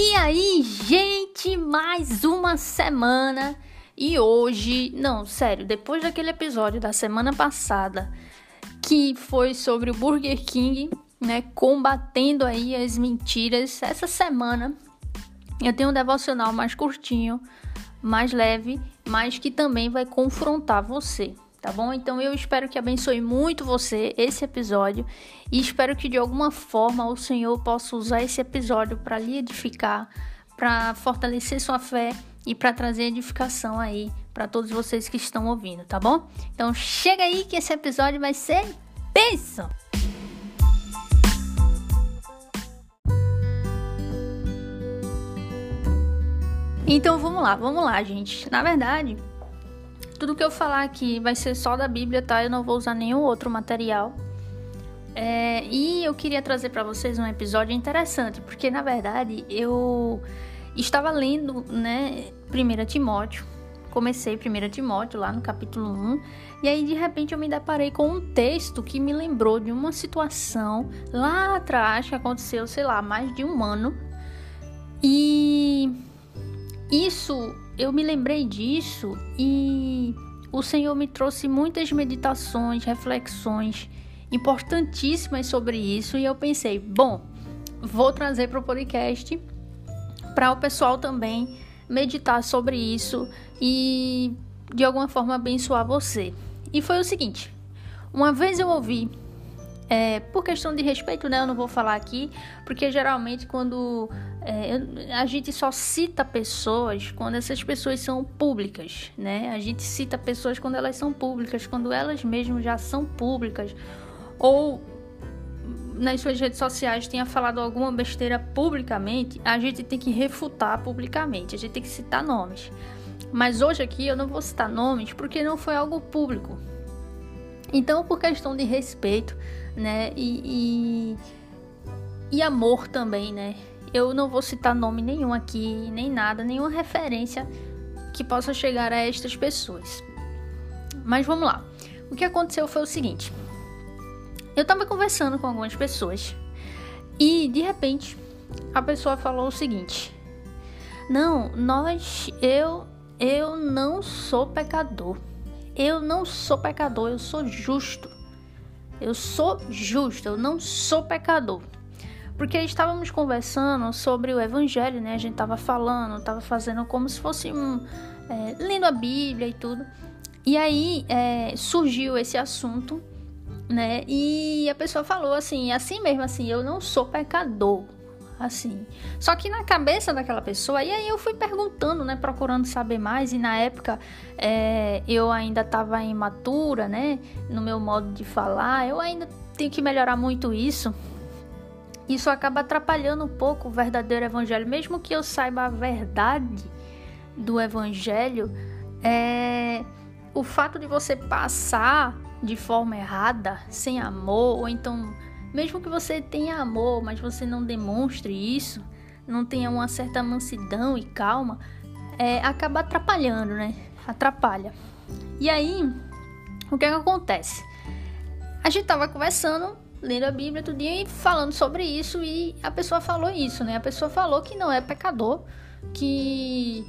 E aí, gente, mais uma semana. E hoje, não, sério, depois daquele episódio da semana passada que foi sobre o Burger King, né, combatendo aí as mentiras, essa semana eu tenho um devocional mais curtinho, mais leve, mas que também vai confrontar você tá bom? Então eu espero que abençoe muito você esse episódio e espero que de alguma forma o Senhor possa usar esse episódio para lhe edificar, para fortalecer sua fé e para trazer edificação aí para todos vocês que estão ouvindo, tá bom? Então chega aí que esse episódio vai ser bênção! Então vamos lá, vamos lá, gente. Na verdade, tudo que eu falar aqui vai ser só da Bíblia, tá? Eu não vou usar nenhum outro material. É, e eu queria trazer para vocês um episódio interessante, porque na verdade eu estava lendo, né, 1 Timóteo. Comecei 1 Timóteo lá no capítulo 1, e aí de repente eu me deparei com um texto que me lembrou de uma situação lá atrás que aconteceu, sei lá, mais de um ano. E isso eu me lembrei disso e o Senhor me trouxe muitas meditações, reflexões importantíssimas sobre isso e eu pensei, bom, vou trazer para o podcast para o pessoal também meditar sobre isso e de alguma forma abençoar você. E foi o seguinte: uma vez eu ouvi é, por questão de respeito, né, eu não vou falar aqui, porque geralmente quando é, a gente só cita pessoas quando essas pessoas são públicas, né? A gente cita pessoas quando elas são públicas, quando elas mesmas já são públicas, ou nas suas redes sociais tenha falado alguma besteira publicamente, a gente tem que refutar publicamente, a gente tem que citar nomes. Mas hoje aqui eu não vou citar nomes porque não foi algo público. Então, por questão de respeito, né? E, e, e amor também, né? Eu não vou citar nome nenhum aqui, nem nada, nenhuma referência que possa chegar a estas pessoas. Mas vamos lá. O que aconteceu foi o seguinte: eu estava conversando com algumas pessoas e de repente a pessoa falou o seguinte: Não, nós, eu, eu não sou pecador. Eu não sou pecador, eu sou justo. Eu sou justo, eu não sou pecador. Porque estávamos conversando sobre o evangelho, né? A gente estava falando, estava fazendo como se fosse um. É, lendo a Bíblia e tudo. E aí é, surgiu esse assunto, né? E a pessoa falou assim, assim mesmo, assim, eu não sou pecador assim. Só que na cabeça daquela pessoa, e aí eu fui perguntando, né, procurando saber mais, e na época é, eu ainda estava imatura, né, no meu modo de falar, eu ainda tenho que melhorar muito isso. Isso acaba atrapalhando um pouco o verdadeiro evangelho, mesmo que eu saiba a verdade do evangelho, é o fato de você passar de forma errada, sem amor, ou então mesmo que você tenha amor, mas você não demonstre isso, não tenha uma certa mansidão e calma, é, acaba atrapalhando, né? Atrapalha. E aí, o que, é que acontece? A gente tava conversando, lendo a Bíblia todo dia e falando sobre isso, e a pessoa falou isso, né? A pessoa falou que não é pecador, que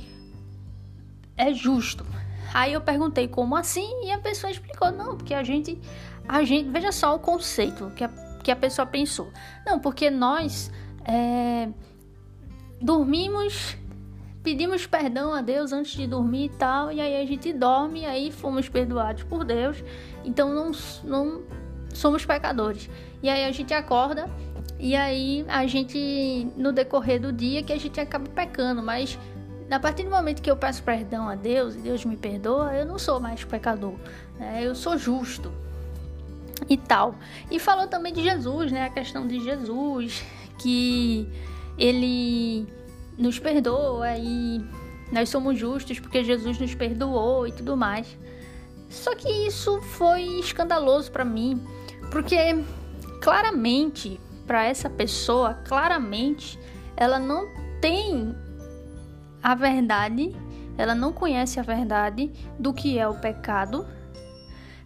é justo. Aí eu perguntei como assim, e a pessoa explicou, não, porque a gente, a gente, veja só o conceito que a que a pessoa pensou. Não, porque nós é, dormimos, pedimos perdão a Deus antes de dormir e tal, e aí a gente dorme e aí fomos perdoados por Deus, então não, não somos pecadores. E aí a gente acorda e aí a gente, no decorrer do dia, que a gente acaba pecando, mas a partir do momento que eu peço perdão a Deus e Deus me perdoa, eu não sou mais pecador, né? eu sou justo e tal. E falou também de Jesus, né? A questão de Jesus, que ele nos perdoa e nós somos justos porque Jesus nos perdoou e tudo mais. Só que isso foi escandaloso para mim, porque claramente para essa pessoa, claramente ela não tem a verdade, ela não conhece a verdade do que é o pecado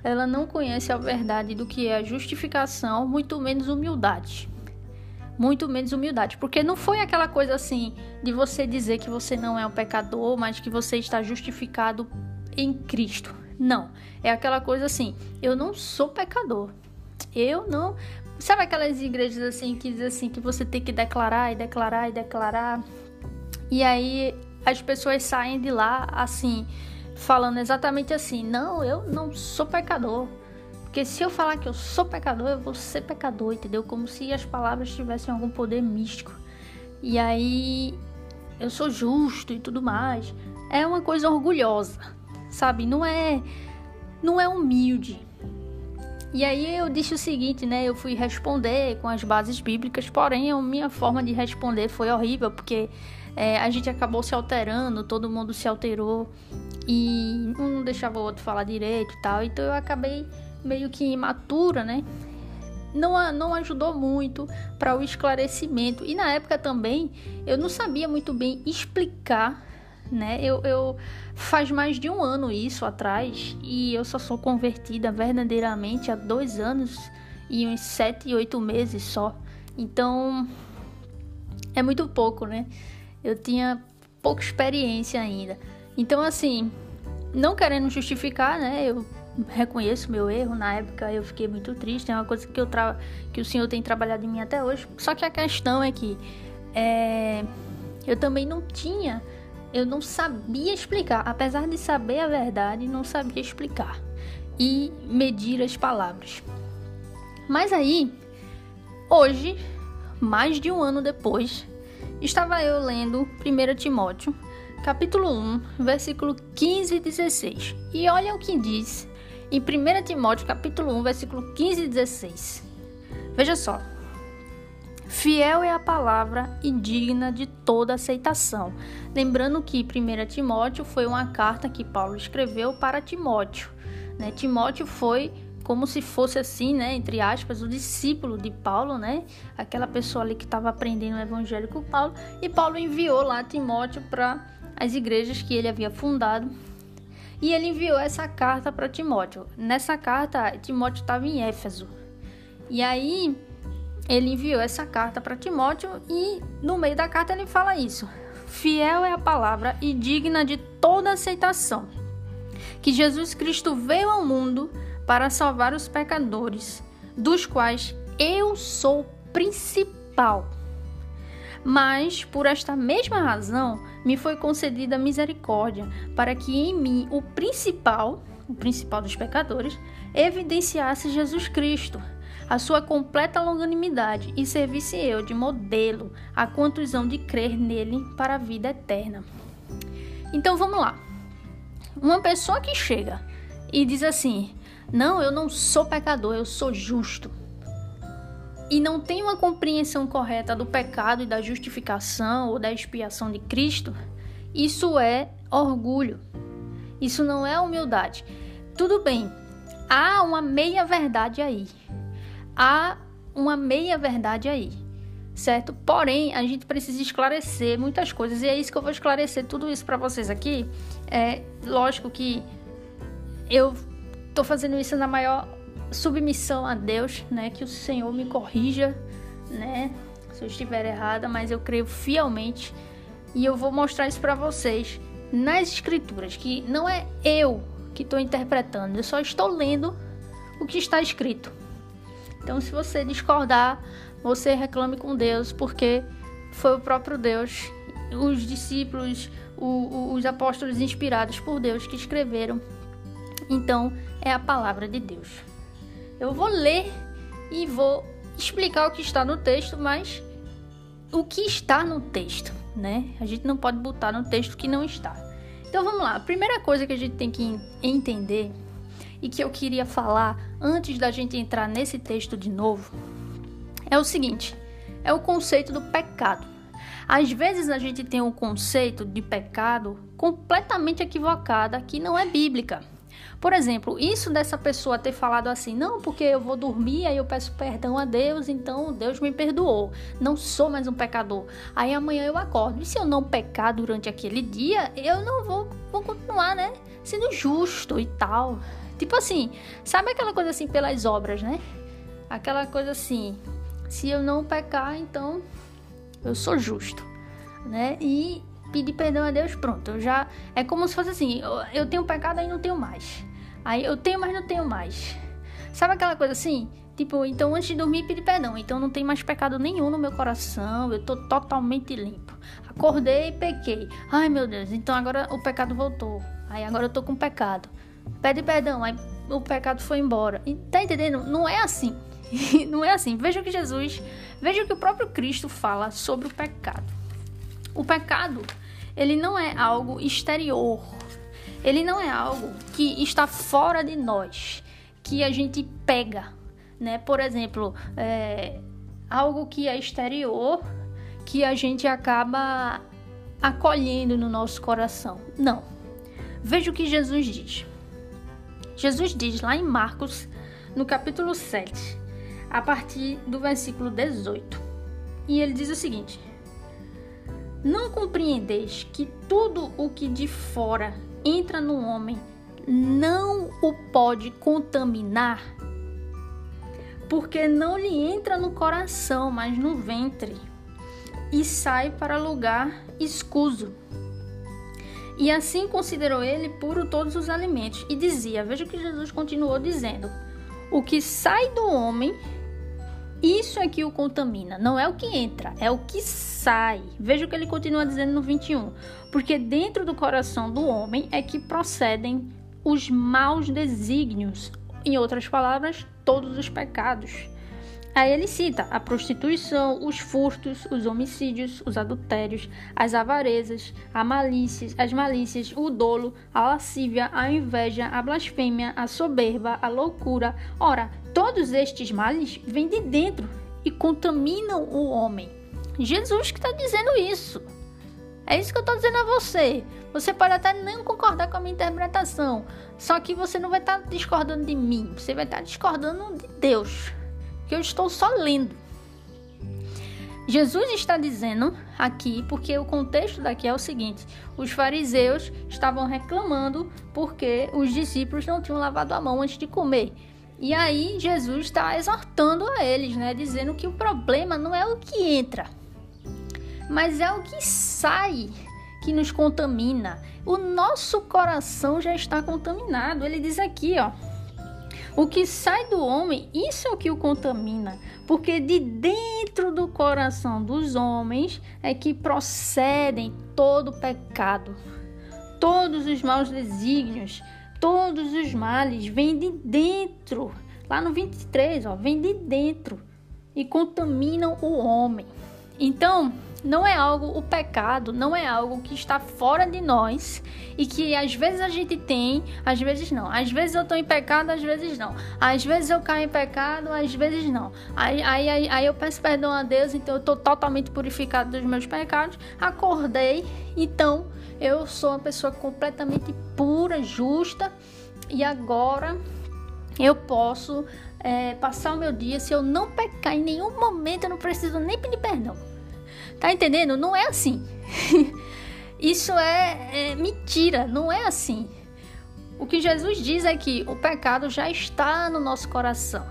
ela não conhece a verdade do que é a justificação, muito menos humildade. muito menos humildade. Porque não foi aquela coisa assim de você dizer que você não é um pecador, mas que você está justificado em Cristo. Não. É aquela coisa assim: eu não sou pecador. Eu não. Sabe aquelas igrejas assim que dizem assim que você tem que declarar e declarar e declarar? E aí as pessoas saem de lá assim, falando exatamente assim: não, eu não sou pecador. Porque se eu falar que eu sou pecador, eu vou ser pecador, entendeu? Como se as palavras tivessem algum poder místico. E aí eu sou justo e tudo mais. É uma coisa orgulhosa, sabe? Não é não é humilde. E aí eu disse o seguinte, né? Eu fui responder com as bases bíblicas, porém a minha forma de responder foi horrível, porque é, a gente acabou se alterando, todo mundo se alterou e um não deixava o outro falar direito e tal. Então eu acabei meio que imatura, né? Não, não ajudou muito para o esclarecimento. E na época também eu não sabia muito bem explicar né? Eu, eu faz mais de um ano isso atrás e eu só sou convertida verdadeiramente há dois anos e uns sete, oito meses só. Então é muito pouco, né? Eu tinha pouca experiência ainda. Então, assim, não querendo justificar, né? Eu reconheço meu erro. Na época eu fiquei muito triste. É uma coisa que, eu tra... que o Senhor tem trabalhado em mim até hoje. Só que a questão é que é... eu também não tinha, eu não sabia explicar. Apesar de saber a verdade, não sabia explicar e medir as palavras. Mas aí, hoje, mais de um ano depois, estava eu lendo 1 Timóteo, capítulo 1, versículo 15 e 16. E olha o que diz em 1 Timóteo, capítulo 1, versículo 15 e 16. Veja só. Fiel é a palavra e digna de toda aceitação. Lembrando que 1 Timóteo foi uma carta que Paulo escreveu para Timóteo. Né? Timóteo foi como se fosse assim, né, entre aspas, o discípulo de Paulo, né, aquela pessoa ali que estava aprendendo o evangelho com Paulo, e Paulo enviou lá Timóteo para as igrejas que ele havia fundado. E ele enviou essa carta para Timóteo. Nessa carta, Timóteo estava em Éfeso. E aí ele enviou essa carta para Timóteo e no meio da carta ele fala isso: Fiel é a palavra e digna de toda aceitação, que Jesus Cristo veio ao mundo para salvar os pecadores, dos quais eu sou principal. Mas, por esta mesma razão, me foi concedida misericórdia, para que em mim o principal, o principal dos pecadores, evidenciasse Jesus Cristo, a sua completa longanimidade, e servisse eu de modelo a hão de crer nele para a vida eterna. Então vamos lá. Uma pessoa que chega e diz assim: não, eu não sou pecador, eu sou justo. E não tem uma compreensão correta do pecado e da justificação ou da expiação de Cristo, isso é orgulho. Isso não é humildade. Tudo bem, há uma meia-verdade aí. Há uma meia-verdade aí, certo? Porém, a gente precisa esclarecer muitas coisas e é isso que eu vou esclarecer tudo isso para vocês aqui. É lógico que eu Tô fazendo isso na maior submissão a Deus, né? Que o Senhor me corrija, né? Se eu estiver errada, mas eu creio fielmente e eu vou mostrar isso para vocês nas escrituras, que não é eu que estou interpretando, eu só estou lendo o que está escrito. Então, se você discordar, você reclame com Deus, porque foi o próprio Deus, os discípulos, os apóstolos inspirados por Deus que escreveram então, é a palavra de Deus. Eu vou ler e vou explicar o que está no texto, mas o que está no texto, né? A gente não pode botar no texto que não está. Então vamos lá. A primeira coisa que a gente tem que entender e que eu queria falar antes da gente entrar nesse texto de novo é o seguinte: é o conceito do pecado. Às vezes a gente tem um conceito de pecado completamente equivocada que não é bíblica. Por exemplo, isso dessa pessoa ter falado assim, não, porque eu vou dormir, aí eu peço perdão a Deus, então Deus me perdoou. Não sou mais um pecador. Aí amanhã eu acordo. E se eu não pecar durante aquele dia, eu não vou, vou continuar, né? Sendo justo e tal. Tipo assim, sabe aquela coisa assim pelas obras, né? Aquela coisa assim. Se eu não pecar, então eu sou justo, né? E pedir perdão a Deus, pronto. Eu já é como se fosse assim, eu, eu tenho pecado aí não tenho mais. Aí eu tenho, mas não tenho mais. Sabe aquela coisa assim? Tipo, então antes de dormir pedir perdão. Então não tem mais pecado nenhum no meu coração. Eu tô totalmente limpo. Acordei e pequei. Ai meu Deus, então agora o pecado voltou. Aí agora eu tô com pecado. Pede perdão, aí o pecado foi embora. E, tá entendendo? Não é assim. não é assim. Veja o que Jesus, veja o que o próprio Cristo fala sobre o pecado. O pecado, ele não é algo exterior. Ele não é algo que está fora de nós, que a gente pega, né? Por exemplo, é, algo que é exterior, que a gente acaba acolhendo no nosso coração. Não. Veja o que Jesus diz. Jesus diz lá em Marcos, no capítulo 7, a partir do versículo 18. E ele diz o seguinte: Não compreendeis que tudo o que de fora entra no homem não o pode contaminar? Porque não lhe entra no coração, mas no ventre, e sai para lugar escuso. E assim considerou ele puro todos os alimentos. E dizia: Veja o que Jesus continuou dizendo: O que sai do homem isso é que o contamina, não é o que entra, é o que sai. Veja o que ele continua dizendo no 21. Porque dentro do coração do homem é que procedem os maus desígnios, em outras palavras, todos os pecados. Aí ele cita a prostituição, os furtos, os homicídios, os adultérios, as avarezas, a malícia, as malícias, o dolo, a lascívia, a inveja, a blasfêmia, a soberba, a loucura. Ora, todos estes males vêm de dentro e contaminam o homem. Jesus que está dizendo isso. É isso que eu estou dizendo a você. Você pode até não concordar com a minha interpretação, só que você não vai estar tá discordando de mim, você vai estar tá discordando de Deus que eu estou só lendo. Jesus está dizendo aqui, porque o contexto daqui é o seguinte: os fariseus estavam reclamando porque os discípulos não tinham lavado a mão antes de comer. E aí Jesus está exortando a eles, né, dizendo que o problema não é o que entra, mas é o que sai que nos contamina. O nosso coração já está contaminado. Ele diz aqui, ó, o que sai do homem, isso é o que o contamina, porque de dentro do coração dos homens é que procedem todo o pecado, todos os maus desígnios, todos os males vêm de dentro. Lá no 23, ó, vem de dentro e contaminam o homem. Então, não é algo, o pecado não é algo que está fora de nós e que às vezes a gente tem, às vezes não. Às vezes eu estou em pecado, às vezes não. Às vezes eu caio em pecado, às vezes não. Aí, aí, aí, aí eu peço perdão a Deus, então eu estou totalmente purificado dos meus pecados. Acordei, então eu sou uma pessoa completamente pura, justa e agora eu posso é, passar o meu dia. Se eu não pecar em nenhum momento, eu não preciso nem pedir perdão. Tá entendendo? Não é assim. Isso é, é mentira, não é assim. O que Jesus diz é que o pecado já está no nosso coração.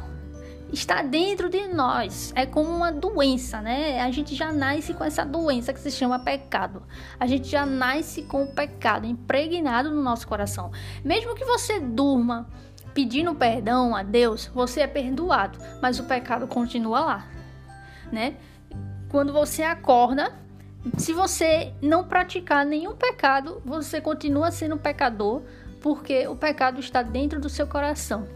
Está dentro de nós. É como uma doença, né? A gente já nasce com essa doença que se chama pecado. A gente já nasce com o pecado impregnado no nosso coração. Mesmo que você durma pedindo perdão a Deus, você é perdoado, mas o pecado continua lá, né? Quando você acorda, se você não praticar nenhum pecado, você continua sendo pecador, porque o pecado está dentro do seu coração.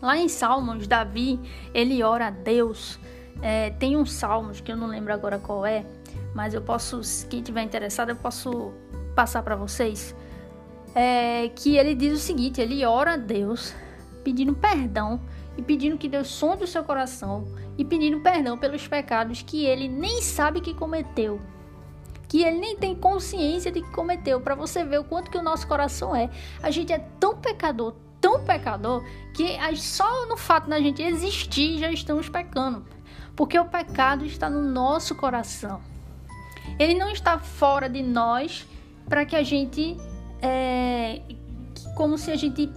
Lá em Salmos, Davi, ele ora a Deus. É, tem um Salmos que eu não lembro agora qual é, mas eu posso, quem tiver interessado, eu posso passar para vocês. É, que ele diz o seguinte: ele ora a Deus pedindo perdão e pedindo que Deus sonde o seu coração e pedindo perdão pelos pecados que ele nem sabe que cometeu. Que ele nem tem consciência de que cometeu, para você ver o quanto que o nosso coração é. A gente é tão pecador, tão pecador, que só no fato da gente existir já estamos pecando. Porque o pecado está no nosso coração. Ele não está fora de nós para que a gente. É, como se a gente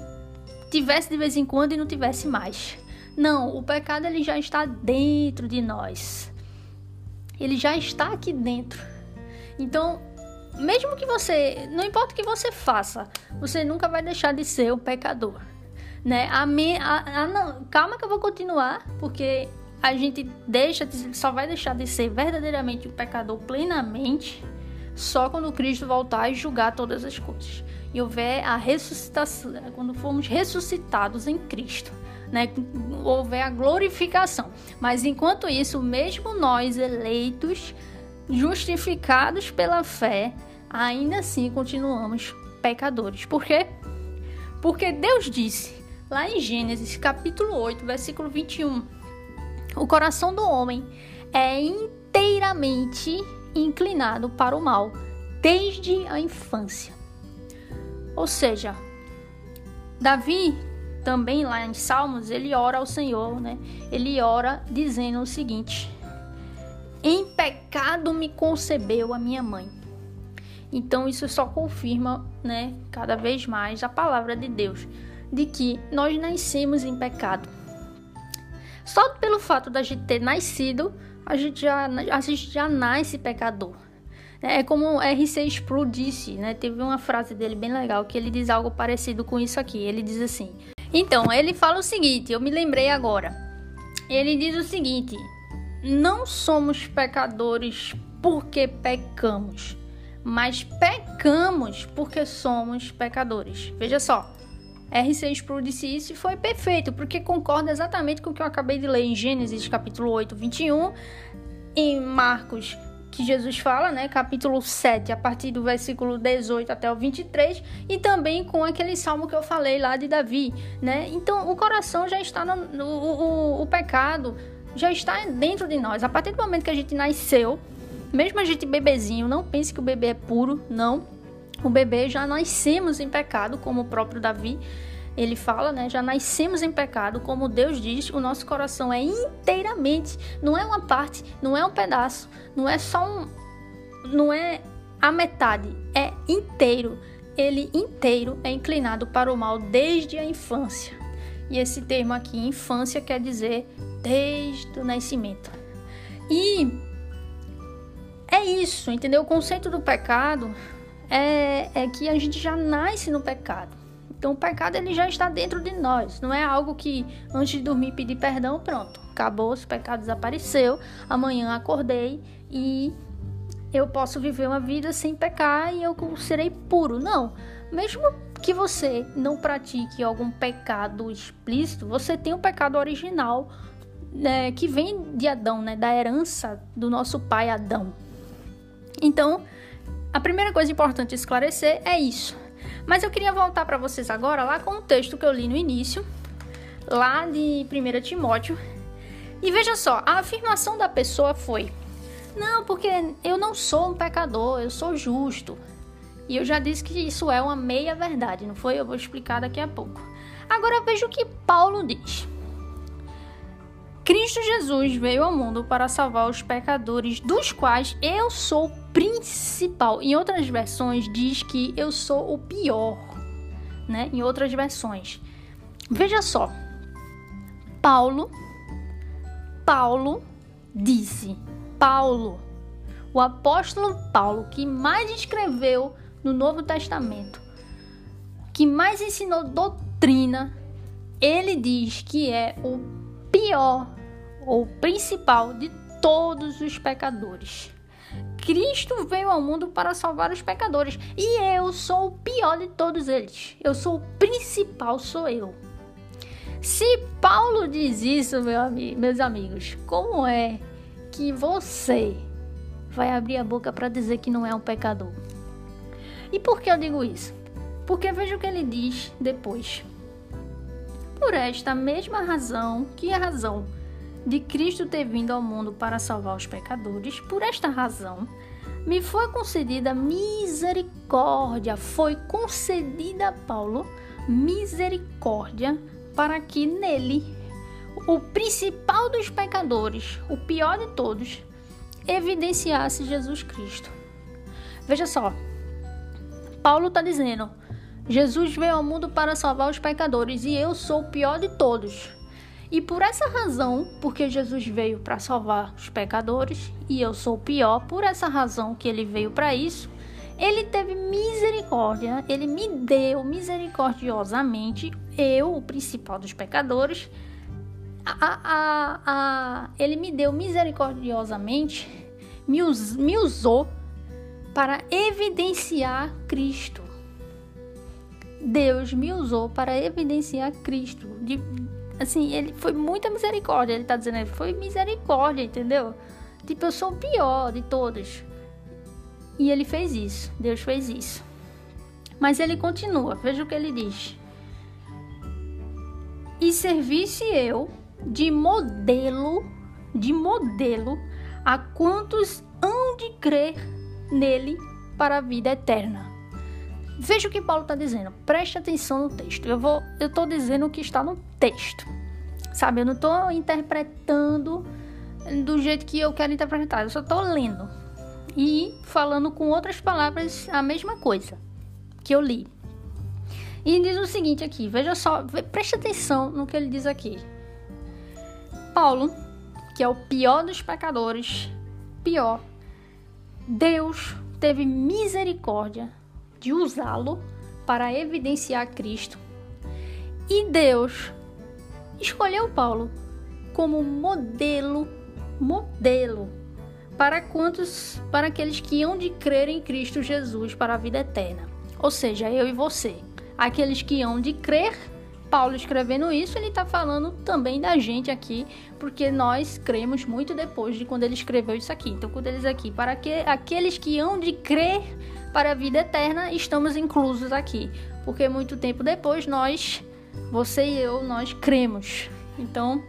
tivesse de vez em quando e não tivesse mais. Não, o pecado ele já está dentro de nós. Ele já está aqui dentro. Então, mesmo que você, não importa o que você faça, você nunca vai deixar de ser um pecador, né? A, me, a, a não, calma que eu vou continuar, porque a gente deixa, só vai deixar de ser verdadeiramente um pecador plenamente só quando Cristo voltar e julgar todas as coisas. E houver a ressuscitação, quando formos ressuscitados em Cristo, né? Houver a glorificação. Mas enquanto isso, mesmo nós eleitos, justificados pela fé, ainda assim continuamos pecadores. Por quê? Porque Deus disse lá em Gênesis capítulo 8, versículo 21, o coração do homem é inteiramente inclinado para o mal desde a infância. Ou seja, Davi também lá em Salmos, ele ora ao Senhor, né? Ele ora dizendo o seguinte: Em pecado me concebeu a minha mãe. Então isso só confirma, né, cada vez mais a palavra de Deus, de que nós nascemos em pecado. Só pelo fato da gente ter nascido, a gente já, a gente já nasce pecador. É como R.C. Sproul disse, né? Teve uma frase dele bem legal que ele diz algo parecido com isso aqui. Ele diz assim: Então, ele fala o seguinte, eu me lembrei agora. Ele diz o seguinte: Não somos pecadores porque pecamos, mas pecamos porque somos pecadores. Veja só. R6 Sproul disse isso e foi perfeito, porque concorda exatamente com o que eu acabei de ler em Gênesis capítulo 8, 21, em Marcos, que Jesus fala, né, capítulo 7, a partir do versículo 18 até o 23, e também com aquele salmo que eu falei lá de Davi, né? Então, o coração já está no, no o, o pecado já está dentro de nós. A partir do momento que a gente nasceu, mesmo a gente bebezinho, não pense que o bebê é puro, não o bebê já nascemos em pecado, como o próprio Davi ele fala, né? Já nascemos em pecado, como Deus diz, o nosso coração é inteiramente, não é uma parte, não é um pedaço, não é só um, não é a metade, é inteiro. Ele inteiro é inclinado para o mal desde a infância. E esse termo aqui, infância, quer dizer desde o nascimento. E é isso, entendeu? O conceito do pecado é, é que a gente já nasce no pecado. Então o pecado ele já está dentro de nós. Não é algo que antes de dormir pedir perdão, pronto, acabou, o pecado desapareceu. Amanhã acordei e eu posso viver uma vida sem pecar e eu serei puro. Não. Mesmo que você não pratique algum pecado explícito, você tem o pecado original né, que vem de Adão, né, da herança do nosso pai Adão. Então, a primeira coisa importante esclarecer é isso. Mas eu queria voltar para vocês agora lá com o texto que eu li no início, lá de 1 Timóteo. E veja só, a afirmação da pessoa foi: Não, porque eu não sou um pecador, eu sou justo. E eu já disse que isso é uma meia verdade, não foi? Eu vou explicar daqui a pouco. Agora veja o que Paulo diz. Cristo Jesus veio ao mundo para salvar os pecadores, dos quais eu sou principal. Em outras versões diz que eu sou o pior, né? Em outras versões. Veja só. Paulo Paulo disse, Paulo, o apóstolo Paulo que mais escreveu no Novo Testamento, que mais ensinou doutrina, ele diz que é o pior ou principal de todos os pecadores. Cristo veio ao mundo para salvar os pecadores e eu sou o pior de todos eles. Eu sou o principal, sou eu. Se Paulo diz isso, meu ami meus amigos, como é que você vai abrir a boca para dizer que não é um pecador? E por que eu digo isso? Porque veja o que ele diz depois. Por esta mesma razão, que é a razão de Cristo ter vindo ao mundo para salvar os pecadores, por esta razão, me foi concedida misericórdia, foi concedida a Paulo misericórdia para que nele, o principal dos pecadores, o pior de todos, evidenciasse Jesus Cristo. Veja só, Paulo está dizendo: Jesus veio ao mundo para salvar os pecadores e eu sou o pior de todos. E por essa razão, porque Jesus veio para salvar os pecadores e eu sou o pior, por essa razão que ele veio para isso, ele teve misericórdia, ele me deu misericordiosamente, eu, o principal dos pecadores, a, a, a, ele me deu misericordiosamente, me, us, me usou para evidenciar Cristo. Deus me usou para evidenciar Cristo. De, assim, ele foi muita misericórdia. Ele tá dizendo, ele foi misericórdia, entendeu? Tipo, eu sou o pior de todos. E ele fez isso. Deus fez isso. Mas ele continua. Veja o que ele diz. E servisse eu de modelo, de modelo a quantos hão de crer nele para a vida eterna. Veja o que Paulo está dizendo. Preste atenção no texto. Eu vou, eu estou dizendo o que está no texto. Sabe, eu não estou interpretando do jeito que eu quero interpretar. Eu só estou lendo e falando com outras palavras a mesma coisa que eu li. E diz o seguinte aqui, veja só, preste atenção no que ele diz aqui. Paulo, que é o pior dos pecadores, pior, Deus teve misericórdia de usá-lo para evidenciar Cristo. E Deus escolheu Paulo como modelo, modelo para quantos, para aqueles que iam de crer em Cristo Jesus para a vida eterna. Ou seja, eu e você, aqueles que iam de crer. Paulo escrevendo isso, ele está falando também da gente aqui, porque nós cremos muito depois de quando ele escreveu isso aqui. Então, quando ele diz aqui, para que, aqueles que hão de crer para a vida eterna, estamos inclusos aqui. Porque muito tempo depois nós, você e eu, nós cremos. Então,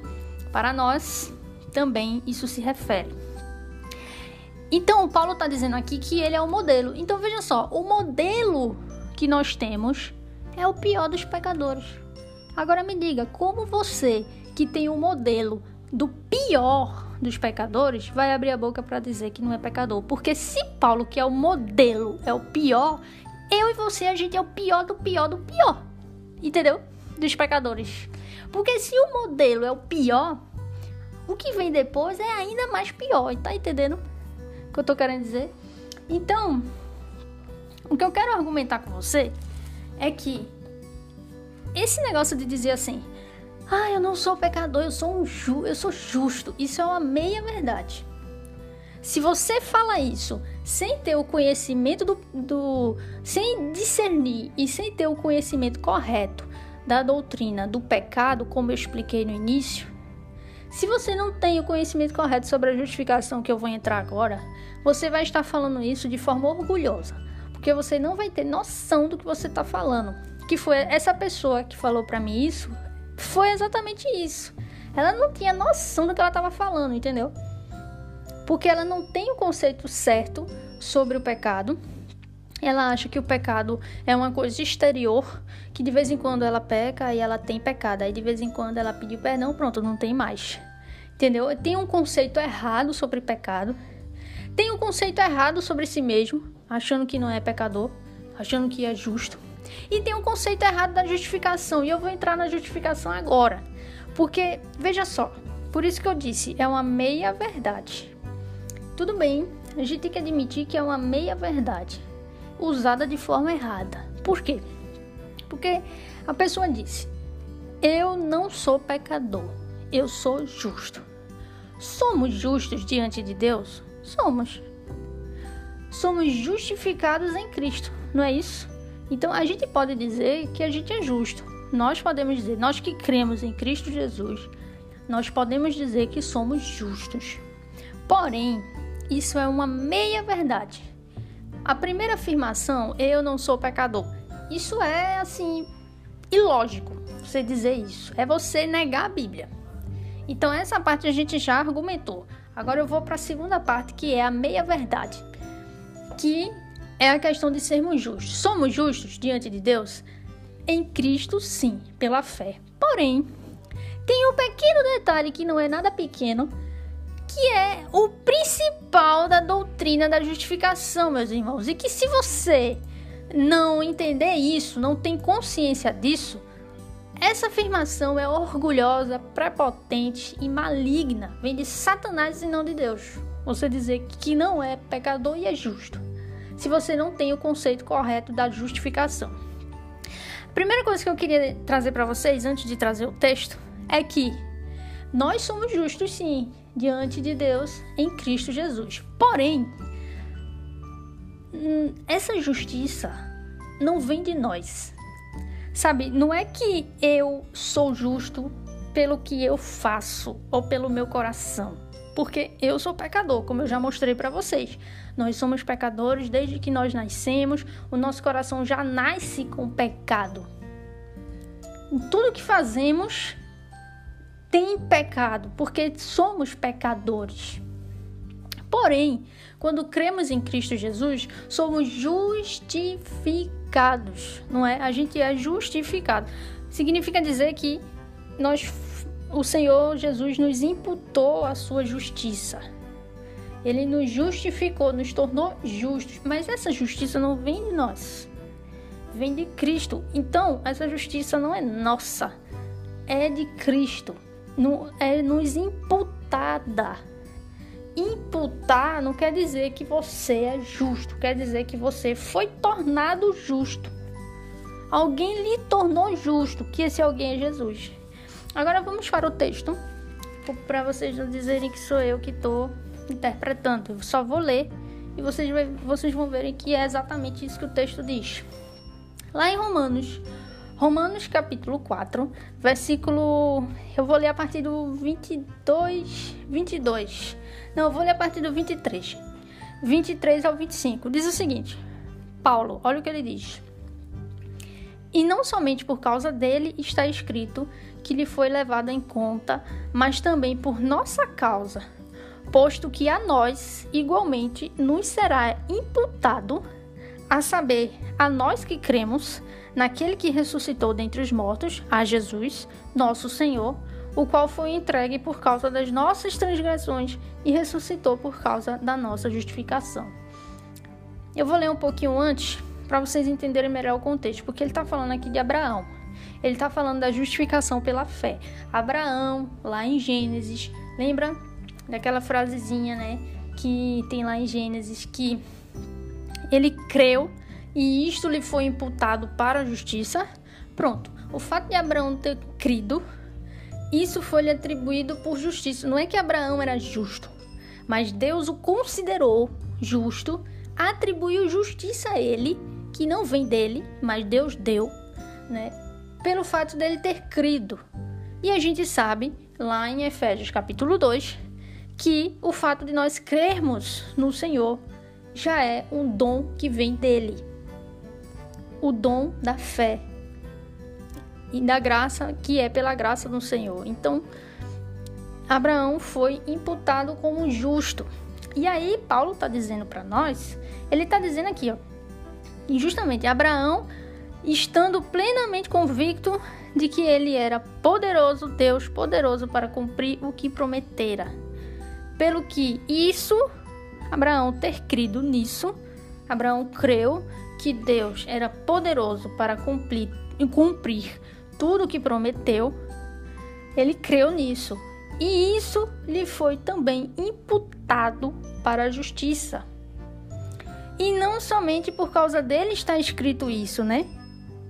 para nós também isso se refere. Então, o Paulo está dizendo aqui que ele é o modelo. Então, veja só, o modelo que nós temos é o pior dos pecadores. Agora me diga, como você que tem o modelo do pior dos pecadores vai abrir a boca para dizer que não é pecador. Porque se Paulo, que é o modelo, é o pior, eu e você, a gente é o pior do pior do pior. Entendeu? Dos pecadores. Porque se o modelo é o pior, o que vem depois é ainda mais pior. Tá entendendo o que eu tô querendo dizer? Então, o que eu quero argumentar com você é que esse negócio de dizer assim, ah, eu não sou pecador, eu sou um ju eu sou justo. Isso é uma meia verdade. Se você fala isso sem ter o conhecimento do, do sem discernir e sem ter o conhecimento correto da doutrina do pecado, como eu expliquei no início, se você não tem o conhecimento correto sobre a justificação que eu vou entrar agora, você vai estar falando isso de forma orgulhosa, porque você não vai ter noção do que você está falando. Que foi essa pessoa que falou para mim isso, foi exatamente isso. Ela não tinha noção do que ela estava falando, entendeu? Porque ela não tem o conceito certo sobre o pecado. Ela acha que o pecado é uma coisa exterior, que de vez em quando ela peca e ela tem pecado. Aí de vez em quando ela pediu perdão, pronto, não tem mais. Entendeu? Tem um conceito errado sobre pecado. Tem um conceito errado sobre si mesmo, achando que não é pecador, achando que é justo. E tem um conceito errado da justificação, e eu vou entrar na justificação agora. Porque, veja só, por isso que eu disse, é uma meia verdade. Tudo bem, a gente tem que admitir que é uma meia verdade, usada de forma errada. Por quê? Porque a pessoa disse: Eu não sou pecador, eu sou justo. Somos justos diante de Deus? Somos. Somos justificados em Cristo, não é isso? Então a gente pode dizer que a gente é justo. Nós podemos dizer, nós que cremos em Cristo Jesus, nós podemos dizer que somos justos. Porém, isso é uma meia verdade. A primeira afirmação, eu não sou pecador, isso é assim ilógico você dizer isso. É você negar a Bíblia. Então essa parte a gente já argumentou. Agora eu vou para a segunda parte, que é a meia verdade, que é a questão de sermos justos. Somos justos diante de Deus? Em Cristo, sim, pela fé. Porém, tem um pequeno detalhe que não é nada pequeno, que é o principal da doutrina da justificação, meus irmãos. E que se você não entender isso, não tem consciência disso, Essa afirmação é orgulhosa, prepotente e maligna. Vem de Satanás e não de Deus. Você dizer que não é pecador e é justo. Se você não tem o conceito correto da justificação. A primeira coisa que eu queria trazer para vocês antes de trazer o texto é que nós somos justos sim diante de Deus em Cristo Jesus. Porém, hum, essa justiça não vem de nós. Sabe, não é que eu sou justo pelo que eu faço ou pelo meu coração, porque eu sou pecador, como eu já mostrei para vocês. Nós somos pecadores desde que nós nascemos, o nosso coração já nasce com pecado. Tudo que fazemos tem pecado, porque somos pecadores. Porém, quando cremos em Cristo Jesus, somos justificados, não é? A gente é justificado. Significa dizer que nós o Senhor Jesus nos imputou a sua justiça. Ele nos justificou, nos tornou justos, mas essa justiça não vem de nós. Vem de Cristo. Então, essa justiça não é nossa, é de Cristo é nos imputada. Imputar não quer dizer que você é justo, quer dizer que você foi tornado justo. Alguém lhe tornou justo, que esse alguém é Jesus. Agora vamos para o texto, para vocês não dizerem que sou eu que estou interpretando. Eu só vou ler e vocês, vocês vão verem que é exatamente isso que o texto diz. Lá em Romanos Romanos capítulo 4, versículo. Eu vou ler a partir do 22. 22. Não, eu vou ler a partir do 23. 23 ao 25. Diz o seguinte: Paulo, olha o que ele diz. E não somente por causa dele está escrito que lhe foi levado em conta, mas também por nossa causa, posto que a nós igualmente nos será imputado, a saber, a nós que cremos, naquele que ressuscitou dentre os mortos, a Jesus, nosso Senhor, o qual foi entregue por causa das nossas transgressões e ressuscitou por causa da nossa justificação. Eu vou ler um pouquinho antes para vocês entenderem melhor o contexto, porque ele está falando aqui de Abraão. Ele está falando da justificação pela fé. Abraão, lá em Gênesis, lembra daquela frasezinha, né, que tem lá em Gênesis que ele creu e isto lhe foi imputado para a justiça. Pronto. O fato de Abraão ter crido, isso foi lhe atribuído por justiça. Não é que Abraão era justo, mas Deus o considerou justo, atribuiu justiça a ele, que não vem dele, mas Deus deu, né? Pelo fato dele ter crido. E a gente sabe, lá em Efésios capítulo 2, que o fato de nós crermos no Senhor já é um dom que vem dele o dom da fé e da graça que é pela graça do Senhor. Então, Abraão foi imputado como justo. E aí, Paulo está dizendo para nós, ele está dizendo aqui, ó, Abraão, estando plenamente convicto de que ele era poderoso, Deus poderoso para cumprir o que prometera. Pelo que isso, Abraão ter crido nisso, Abraão creu que Deus era poderoso para cumprir, cumprir tudo o que prometeu, ele creu nisso. E isso lhe foi também imputado para a justiça. E não somente por causa dele está escrito isso, né?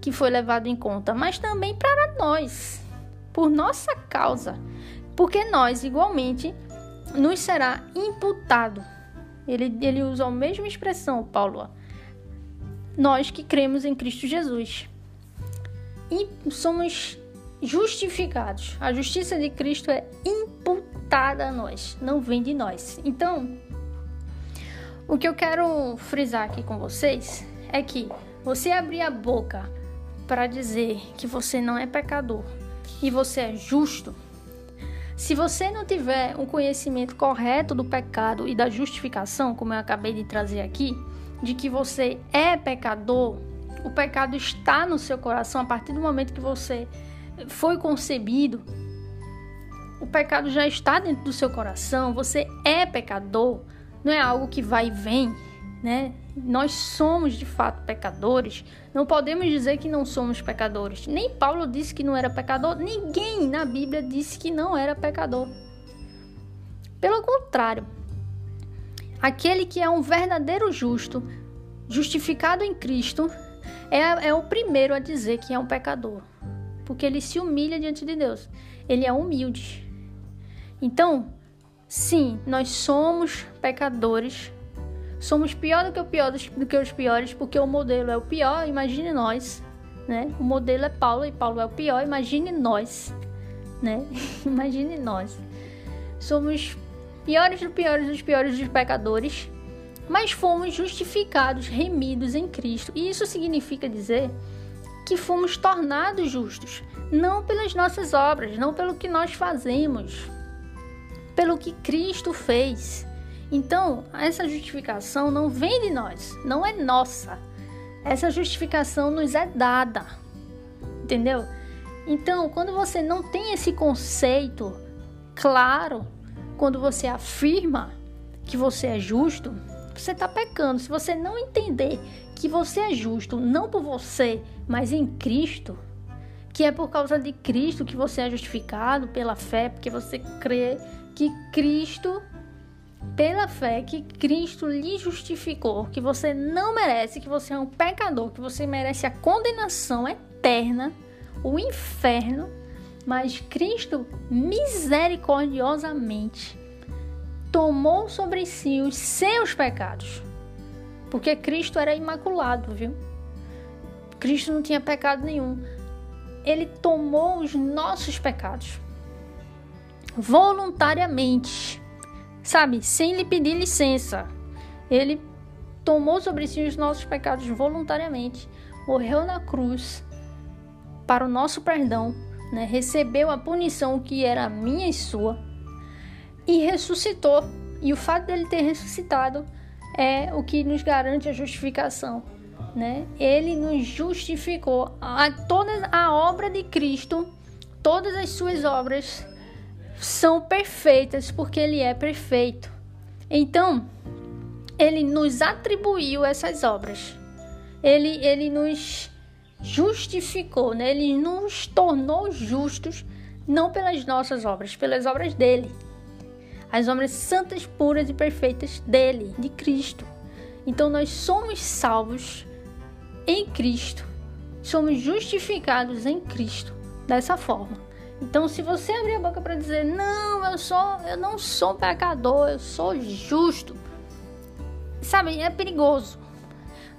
Que foi levado em conta, mas também para nós, por nossa causa. Porque nós, igualmente, nos será imputado. Ele, ele usa a mesma expressão, Paulo nós que cremos em Cristo Jesus. E somos justificados. A justiça de Cristo é imputada a nós, não vem de nós. Então, o que eu quero frisar aqui com vocês é que você abrir a boca para dizer que você não é pecador e você é justo, se você não tiver um conhecimento correto do pecado e da justificação, como eu acabei de trazer aqui, de que você é pecador, o pecado está no seu coração a partir do momento que você foi concebido. O pecado já está dentro do seu coração, você é pecador, não é algo que vai e vem. Né? Nós somos de fato pecadores. Não podemos dizer que não somos pecadores. Nem Paulo disse que não era pecador, ninguém na Bíblia disse que não era pecador. Pelo contrário, aquele que é um verdadeiro justo, justificado em Cristo, é, é o primeiro a dizer que é um pecador, porque ele se humilha diante de Deus. Ele é humilde. Então, sim, nós somos pecadores somos pior do que, o pior dos, do que os piores, porque o modelo é o pior, imagine nós, né? O modelo é Paulo e Paulo é o pior, imagine nós, né? imagine nós. Somos piores dos piores dos piores dos pecadores, mas fomos justificados, remidos em Cristo. E isso significa dizer que fomos tornados justos, não pelas nossas obras, não pelo que nós fazemos, pelo que Cristo fez. Então, essa justificação não vem de nós, não é nossa. Essa justificação nos é dada. Entendeu? Então, quando você não tem esse conceito claro, quando você afirma que você é justo, você está pecando. Se você não entender que você é justo, não por você, mas em Cristo, que é por causa de Cristo que você é justificado pela fé, porque você crê que Cristo pela fé que Cristo lhe justificou, que você não merece, que você é um pecador, que você merece a condenação eterna, o inferno, mas Cristo misericordiosamente tomou sobre si os seus pecados. Porque Cristo era imaculado, viu? Cristo não tinha pecado nenhum. Ele tomou os nossos pecados voluntariamente sabe, sem lhe pedir licença. Ele tomou sobre si os nossos pecados voluntariamente, morreu na cruz para o nosso perdão, né? recebeu a punição que era minha e sua e ressuscitou. E o fato dele ter ressuscitado é o que nos garante a justificação. Né? Ele nos justificou. A, toda a obra de Cristo, todas as suas obras são perfeitas porque ele é perfeito. Então, ele nos atribuiu essas obras. Ele, ele nos justificou, né? ele nos tornou justos, não pelas nossas obras, pelas obras dele. As obras santas, puras e perfeitas dele, de Cristo. Então, nós somos salvos em Cristo, somos justificados em Cristo dessa forma. Então, se você abrir a boca para dizer, não, eu sou, eu não sou pecador, eu sou justo, sabe, é perigoso.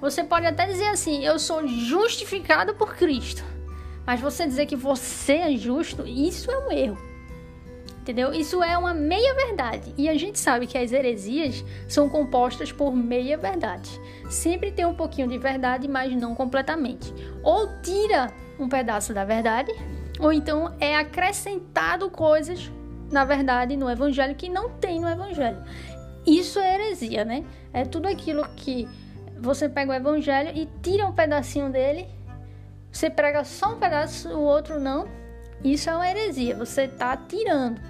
Você pode até dizer assim, eu sou justificado por Cristo, mas você dizer que você é justo, isso é um erro. Entendeu? Isso é uma meia verdade. E a gente sabe que as heresias são compostas por meia verdade. Sempre tem um pouquinho de verdade, mas não completamente. Ou tira um pedaço da verdade, ou então é acrescentado coisas, na verdade, no evangelho que não tem no evangelho. Isso é heresia, né? É tudo aquilo que você pega o evangelho e tira um pedacinho dele, você prega só um pedaço, o outro não. Isso é uma heresia, você está tirando.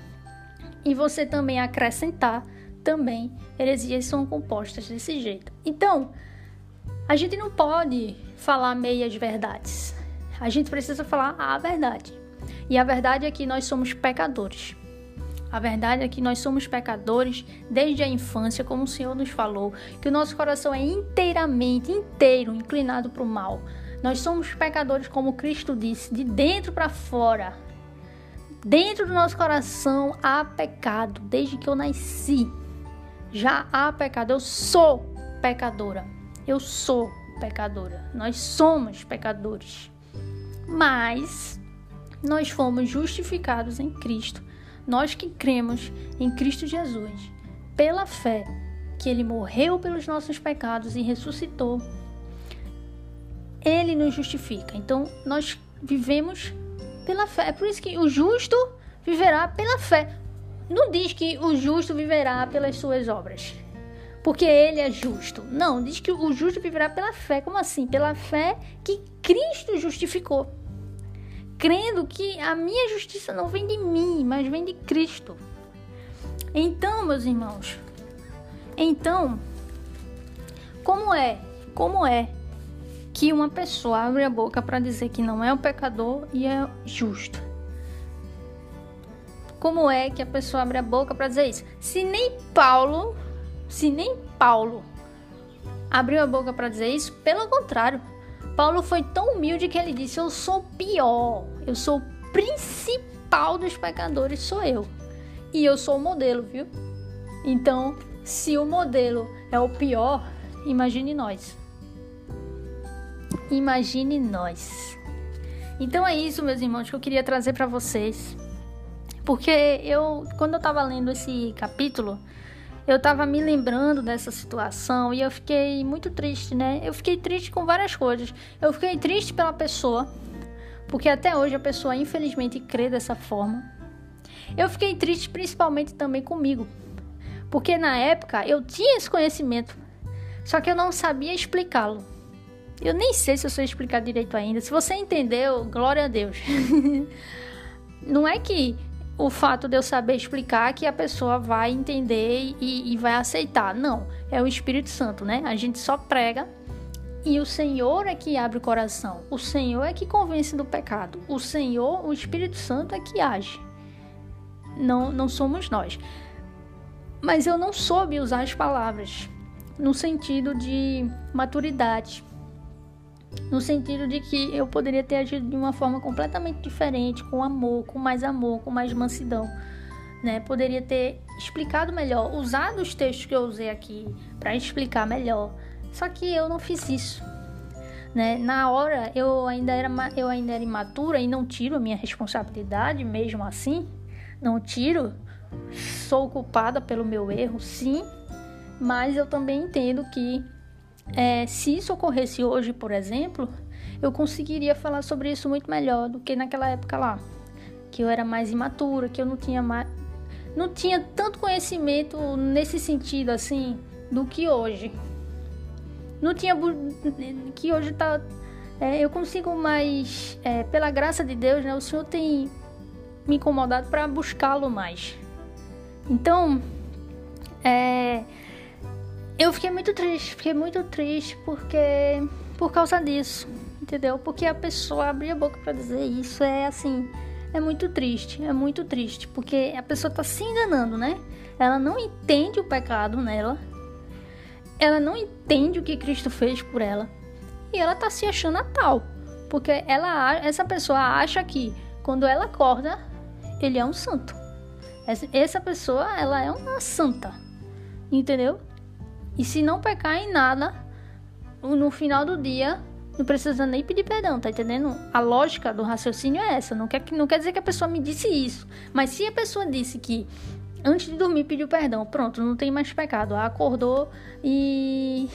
E você também acrescentar, também heresias são compostas desse jeito. Então, a gente não pode falar meias verdades. A gente precisa falar a verdade. E a verdade é que nós somos pecadores. A verdade é que nós somos pecadores desde a infância, como o Senhor nos falou, que o nosso coração é inteiramente, inteiro, inclinado para o mal. Nós somos pecadores, como Cristo disse, de dentro para fora. Dentro do nosso coração há pecado, desde que eu nasci. Já há pecado. Eu sou pecadora. Eu sou pecadora. Nós somos pecadores. Mas nós fomos justificados em Cristo. Nós que cremos em Cristo Jesus, pela fé, que ele morreu pelos nossos pecados e ressuscitou, ele nos justifica. Então, nós vivemos pela fé. É por isso que o justo viverá pela fé. Não diz que o justo viverá pelas suas obras. Porque ele é justo. Não, diz que o justo viverá pela fé. Como assim? Pela fé que Cristo justificou crendo que a minha justiça não vem de mim, mas vem de Cristo. Então, meus irmãos, então, como é? Como é que uma pessoa abre a boca para dizer que não é um pecador e é justo? Como é que a pessoa abre a boca para dizer isso? Se nem Paulo, se nem Paulo abriu a boca para dizer isso, pelo contrário, Paulo foi tão humilde que ele disse: Eu sou pior, eu sou o principal dos pecadores, sou eu. E eu sou o modelo, viu? Então, se o modelo é o pior, imagine nós. Imagine nós. Então é isso, meus irmãos, que eu queria trazer para vocês. Porque eu, quando eu tava lendo esse capítulo, eu tava me lembrando dessa situação e eu fiquei muito triste, né? Eu fiquei triste com várias coisas. Eu fiquei triste pela pessoa, porque até hoje a pessoa infelizmente crê dessa forma. Eu fiquei triste principalmente também comigo, porque na época eu tinha esse conhecimento, só que eu não sabia explicá-lo. Eu nem sei se eu sei explicar direito ainda. Se você entendeu, glória a Deus. não é que o fato de eu saber explicar que a pessoa vai entender e, e, vai aceitar. Não, é o Espírito Santo, né? A gente só prega e o Senhor é que abre o coração. O Senhor é que convence do pecado. O Senhor, o Espírito Santo é que age. Não, não somos nós. Mas eu não soube usar as palavras no sentido de maturidade no sentido de que eu poderia ter agido de uma forma completamente diferente, com amor, com mais amor, com mais mansidão, né? Poderia ter explicado melhor, usado os textos que eu usei aqui para explicar melhor. Só que eu não fiz isso, né? Na hora eu ainda era eu ainda era imatura e não tiro a minha responsabilidade mesmo assim, não tiro. Sou culpada pelo meu erro, sim, mas eu também entendo que é, se isso ocorresse hoje, por exemplo, eu conseguiria falar sobre isso muito melhor do que naquela época lá, que eu era mais imatura, que eu não tinha mais, não tinha tanto conhecimento nesse sentido assim do que hoje. Não tinha que hoje tá, é, eu consigo mais, é, pela graça de Deus, né? O Senhor tem me incomodado para buscá-lo mais. Então, é, eu fiquei muito triste, fiquei muito triste porque por causa disso, entendeu? Porque a pessoa abrir a boca para dizer isso é assim, é muito triste, é muito triste, porque a pessoa tá se enganando, né? Ela não entende o pecado nela. Ela não entende o que Cristo fez por ela. E ela tá se achando a tal, porque ela essa pessoa acha que quando ela acorda, ele é um santo. Essa pessoa, ela é uma santa. Entendeu? E se não pecar em nada, no final do dia, não precisa nem pedir perdão, tá entendendo? A lógica do raciocínio é essa. Não quer, não quer dizer que a pessoa me disse isso. Mas se a pessoa disse que antes de dormir pediu perdão, pronto, não tem mais pecado. Acordou e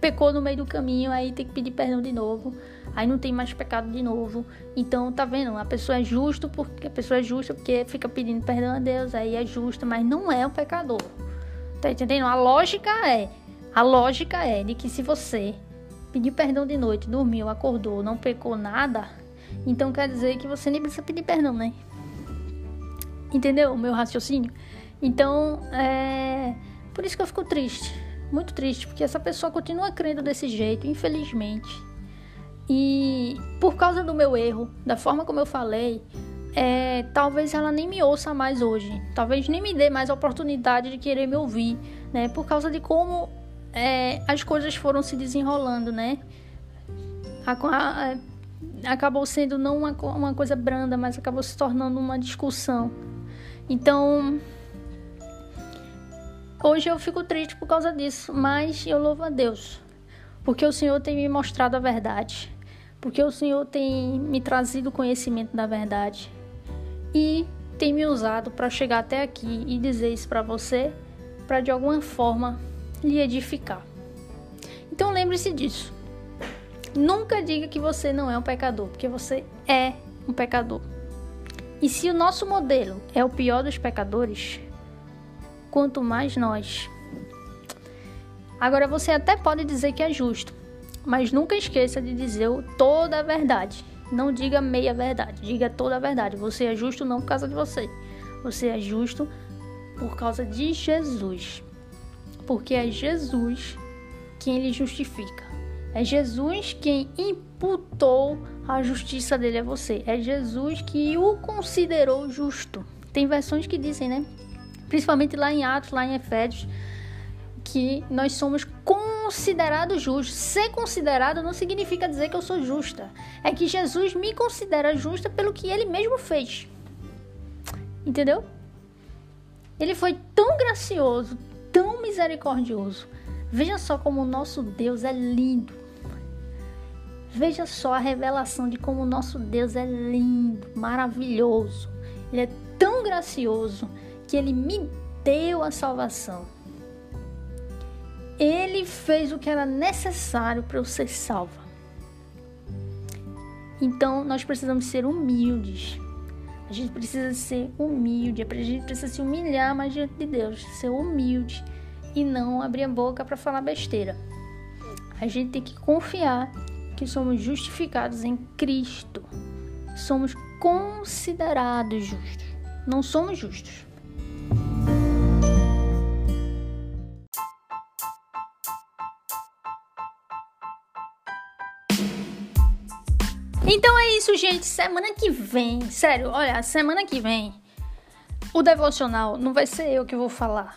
pecou no meio do caminho, aí tem que pedir perdão de novo. Aí não tem mais pecado de novo. Então, tá vendo? A pessoa é justa porque a pessoa é justa porque fica pedindo perdão a Deus, aí é justa, mas não é um pecador. Tá entendendo? A lógica é, a lógica é de que se você pedir perdão de noite, dormiu, acordou, não pecou nada, então quer dizer que você nem precisa pedir perdão, né? Entendeu o meu raciocínio? Então, é por isso que eu fico triste, muito triste, porque essa pessoa continua crendo desse jeito, infelizmente. E por causa do meu erro, da forma como eu falei, é, talvez ela nem me ouça mais hoje, talvez nem me dê mais a oportunidade de querer me ouvir, né? Por causa de como é, as coisas foram se desenrolando, né? A, a, acabou sendo não uma, uma coisa branda, mas acabou se tornando uma discussão. Então, hoje eu fico triste por causa disso, mas eu louvo a Deus, porque o Senhor tem me mostrado a verdade, porque o Senhor tem me trazido conhecimento da verdade e tem me usado para chegar até aqui e dizer isso para você, para de alguma forma lhe edificar. Então lembre-se disso. Nunca diga que você não é um pecador, porque você é um pecador. E se o nosso modelo é o pior dos pecadores, quanto mais nós. Agora você até pode dizer que é justo, mas nunca esqueça de dizer toda a verdade. Não diga meia verdade, diga toda a verdade. Você é justo não por causa de você. Você é justo por causa de Jesus. Porque é Jesus quem ele justifica. É Jesus quem imputou a justiça dele a você. É Jesus que o considerou justo. Tem versões que dizem, né? Principalmente lá em Atos, lá em Efésios, que nós somos considerados justos. Ser considerado não significa dizer que eu sou justa. É que Jesus me considera justa pelo que ele mesmo fez. Entendeu? Ele foi tão gracioso, tão misericordioso. Veja só como o nosso Deus é lindo. Veja só a revelação de como o nosso Deus é lindo, maravilhoso. Ele é tão gracioso que ele me deu a salvação. Ele fez o que era necessário para eu ser salva. Então nós precisamos ser humildes. A gente precisa ser humilde, a gente precisa se humilhar mais diante de Deus, ser humilde e não abrir a boca para falar besteira. A gente tem que confiar que somos justificados em Cristo. Somos considerados justos. Não somos justos. Então é isso, gente. Semana que vem, sério, olha, semana que vem, o devocional não vai ser eu que vou falar.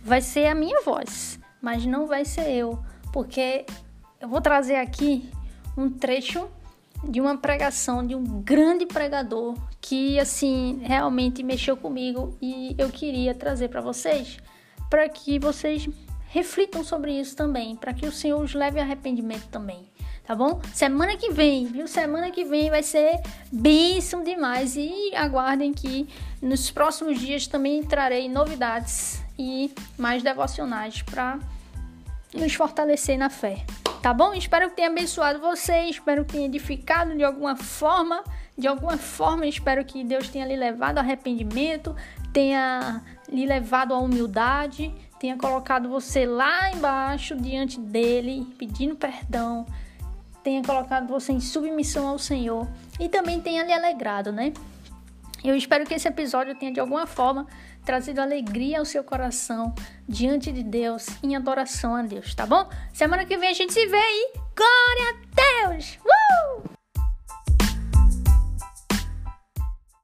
Vai ser a minha voz, mas não vai ser eu, porque eu vou trazer aqui um trecho de uma pregação de um grande pregador que assim realmente mexeu comigo e eu queria trazer para vocês, para que vocês reflitam sobre isso também, para que o Senhor os leve a arrependimento também, tá bom? Semana que vem, viu? Semana que vem vai ser bênção demais e aguardem que nos próximos dias também trarei novidades e mais devocionais para nos fortalecer na fé tá bom? Espero que tenha abençoado você, espero que tenha edificado de alguma forma, de alguma forma, espero que Deus tenha lhe levado arrependimento, tenha lhe levado à humildade, tenha colocado você lá embaixo diante dele, pedindo perdão, tenha colocado você em submissão ao Senhor e também tenha lhe alegrado, né? Eu espero que esse episódio tenha de alguma forma trazido alegria ao seu coração diante de Deus, em adoração a Deus, tá bom? Semana que vem a gente se vê aí. Glória a Deus! Uh!